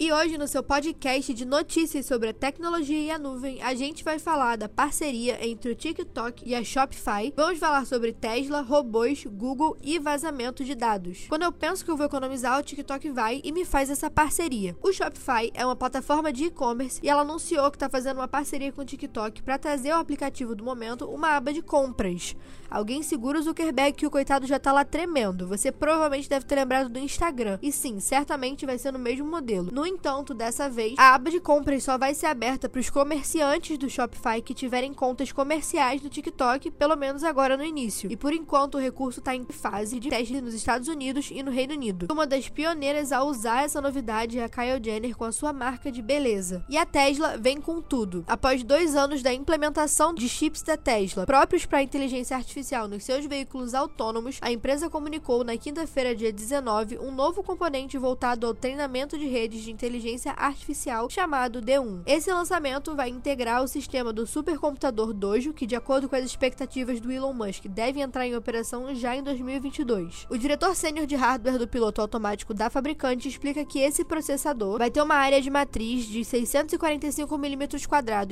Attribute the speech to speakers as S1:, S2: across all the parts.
S1: E hoje, no seu podcast de notícias sobre a tecnologia e a nuvem, a gente vai falar da parceria entre o TikTok e a Shopify. Vamos falar sobre Tesla, robôs, Google e vazamento de dados. Quando eu penso que eu vou economizar, o TikTok vai e me faz essa parceria. O Shopify é uma plataforma de e-commerce e ela anunciou que está fazendo uma parceria com o TikTok para trazer ao aplicativo do momento uma aba de compras. Alguém segura o Zuckerberg que o coitado já tá lá tremendo. Você provavelmente deve ter lembrado do Instagram. E sim, certamente vai ser no mesmo modelo. No entanto, dessa vez, a aba de compras só vai ser aberta para os comerciantes do Shopify que tiverem contas comerciais no TikTok, pelo menos agora no início. E por enquanto o recurso está em fase de teste nos Estados Unidos e no Reino Unido. Uma das pioneiras a usar essa novidade é a Kyle Jenner com a sua marca de beleza. E a Tesla vem com tudo. Após dois anos da implementação de chips da Tesla próprios para inteligência artificial artificial nos seus veículos autônomos, a empresa comunicou na quinta-feira, dia 19, um novo componente voltado ao treinamento de redes de inteligência artificial chamado D1. Esse lançamento vai integrar o sistema do supercomputador Dojo, que, de acordo com as expectativas do Elon Musk, deve entrar em operação já em 2022. O diretor sênior de hardware do piloto automático da fabricante explica que esse processador vai ter uma área de matriz de 645 mm,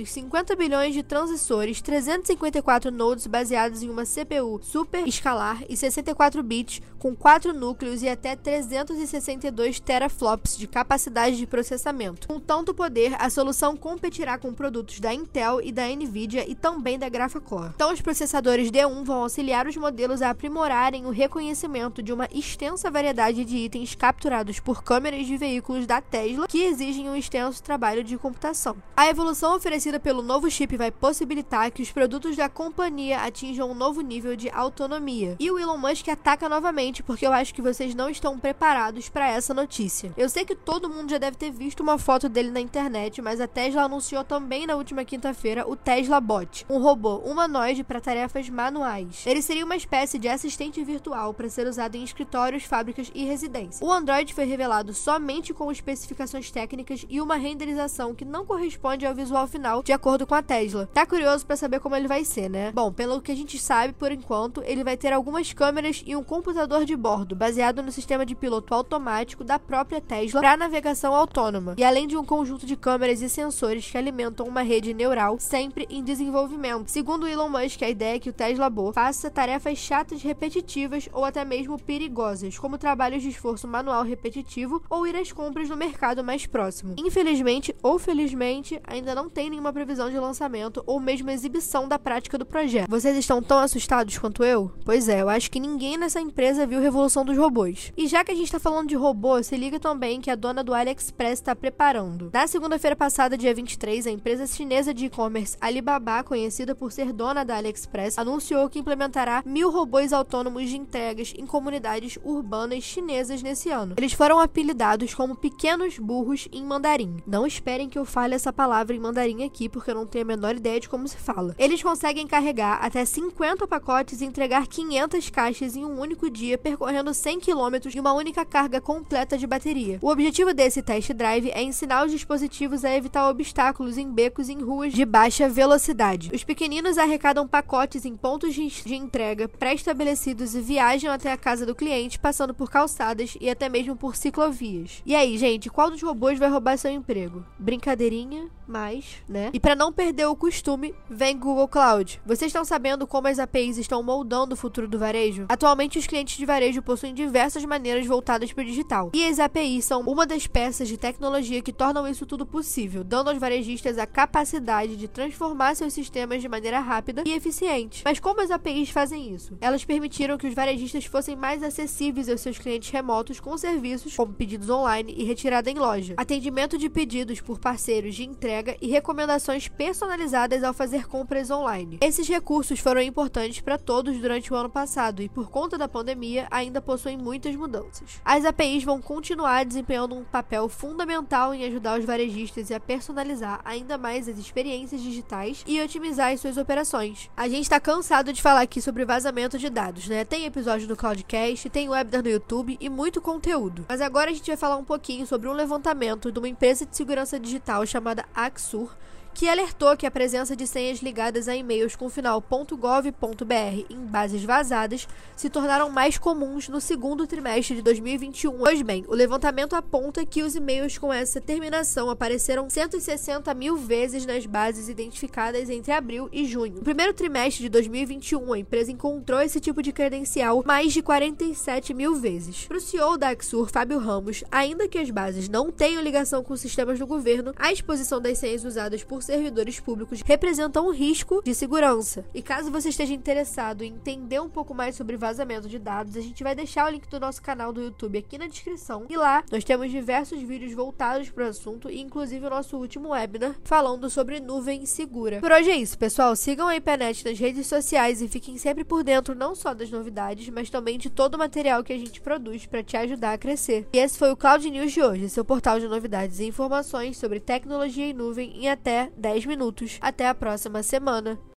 S1: 50 bilhões de transistores, 354 nodes baseados em uma CPU super escalar e 64 bits com 4 núcleos e até 362 teraflops de capacidade de processamento. Com tanto poder, a solução competirá com produtos da Intel e da Nvidia e também da Graphcore. Então, os processadores D1 vão auxiliar os modelos a aprimorarem o reconhecimento de uma extensa variedade de itens capturados por câmeras de veículos da Tesla que exigem um extenso trabalho de computação. A evolução oferecida pelo novo chip vai possibilitar que os produtos da companhia atinjam um novo nível de autonomia. E o Elon Musk ataca novamente porque eu acho que vocês não estão preparados para essa notícia. Eu sei que todo mundo já deve ter visto uma foto dele na internet, mas a Tesla anunciou também na última quinta-feira o Tesla Bot, um robô humanoide para tarefas manuais. Ele seria uma espécie de assistente virtual para ser usado em escritórios, fábricas e residências. O Android foi revelado somente com especificações técnicas e uma renderização que não corresponde ao visual final, de acordo com a Tesla. Tá curioso para saber como ele vai ser, né? Bom, pelo que a gente sabe, por enquanto, ele vai ter algumas câmeras e um computador de bordo, baseado no sistema de piloto automático da própria Tesla para navegação autônoma, e além de um conjunto de câmeras e sensores que alimentam uma rede neural sempre em desenvolvimento. Segundo Elon Musk, a ideia é que o Tesla Bo faça tarefas chatas repetitivas ou até mesmo perigosas, como trabalhos de esforço manual repetitivo ou ir às compras no mercado mais próximo. Infelizmente ou felizmente, ainda não tem nenhuma previsão de lançamento ou mesmo exibição da prática do projeto. Vocês estão tão assustados quanto eu? Pois é, eu acho que ninguém nessa empresa viu Revolução dos Robôs. E já que a gente tá falando de robô, se liga também que a dona do AliExpress está preparando. Na segunda-feira passada, dia 23, a empresa chinesa de e-commerce Alibaba, conhecida por ser dona da AliExpress, anunciou que implementará mil robôs autônomos de entregas em comunidades urbanas chinesas nesse ano. Eles foram apelidados como pequenos burros em mandarim. Não esperem que eu fale essa palavra em mandarim aqui, porque eu não tenho a menor ideia de como se fala. Eles conseguem carregar até 50 pacotes e entregar 500 caixas em um único dia, percorrendo 100 km em uma única carga completa de bateria. O objetivo desse test drive é ensinar os dispositivos a evitar obstáculos em becos e em ruas de baixa velocidade. Os pequeninos arrecadam pacotes em pontos de entrega pré-estabelecidos e viajam até a casa do cliente, passando por calçadas e até mesmo por ciclovias. E aí, gente, qual dos robôs vai roubar seu emprego? Brincadeirinha, mas, né? E para não perder o costume, vem Google Cloud. Vocês estão sabendo como as APIs estão moldando o futuro do varejo? Atualmente, os clientes de varejo possuem diversas maneiras voltadas para o digital. E as APIs são uma das peças de tecnologia que tornam isso tudo possível, dando aos varejistas a capacidade de transformar seus sistemas de maneira rápida e eficiente. Mas como as APIs fazem isso? Elas permitiram que os varejistas fossem mais acessíveis aos seus clientes remotos com serviços como pedidos online e retirada em loja, atendimento de pedidos por parceiros de entrega e recomendações personalizadas ao fazer compras online. Esses recursos foram importantes para todos durante o ano passado e, por conta da pandemia, ainda possuem muitas mudanças. As APIs vão continuar desempenhando um papel fundamental em ajudar os varejistas a personalizar ainda mais as experiências digitais e otimizar as suas operações. A gente está cansado de falar aqui sobre vazamento de dados, né? Tem episódio no Cloudcast, tem webinar no YouTube e muito conteúdo. Mas agora a gente vai falar um pouquinho sobre um levantamento de uma empresa de segurança digital chamada Axur que alertou que a presença de senhas ligadas a e-mails com final .gov.br em bases vazadas se tornaram mais comuns no segundo trimestre de 2021. Pois bem, o levantamento aponta que os e-mails com essa terminação apareceram 160 mil vezes nas bases identificadas entre abril e junho. No primeiro trimestre de 2021, a empresa encontrou esse tipo de credencial mais de 47 mil vezes. Para o CEO da Axur, Fábio Ramos, ainda que as bases não tenham ligação com sistemas do governo, a exposição das senhas usadas por servidores públicos representa um risco de segurança. E caso você esteja interessado em entender um pouco mais sobre vazamento de dados, a gente vai deixar o link do nosso canal do YouTube aqui na descrição. E lá nós temos diversos vídeos voltados para o assunto, inclusive o nosso último webinar falando sobre nuvem segura. Por hoje é isso, pessoal. Sigam a IPNET nas redes sociais e fiquem sempre por dentro não só das novidades, mas também de todo o material que a gente produz para te ajudar a crescer. E esse foi o Cloud News de hoje, seu portal de novidades e informações sobre tecnologia em nuvem em até 10 minutos. Até a próxima semana.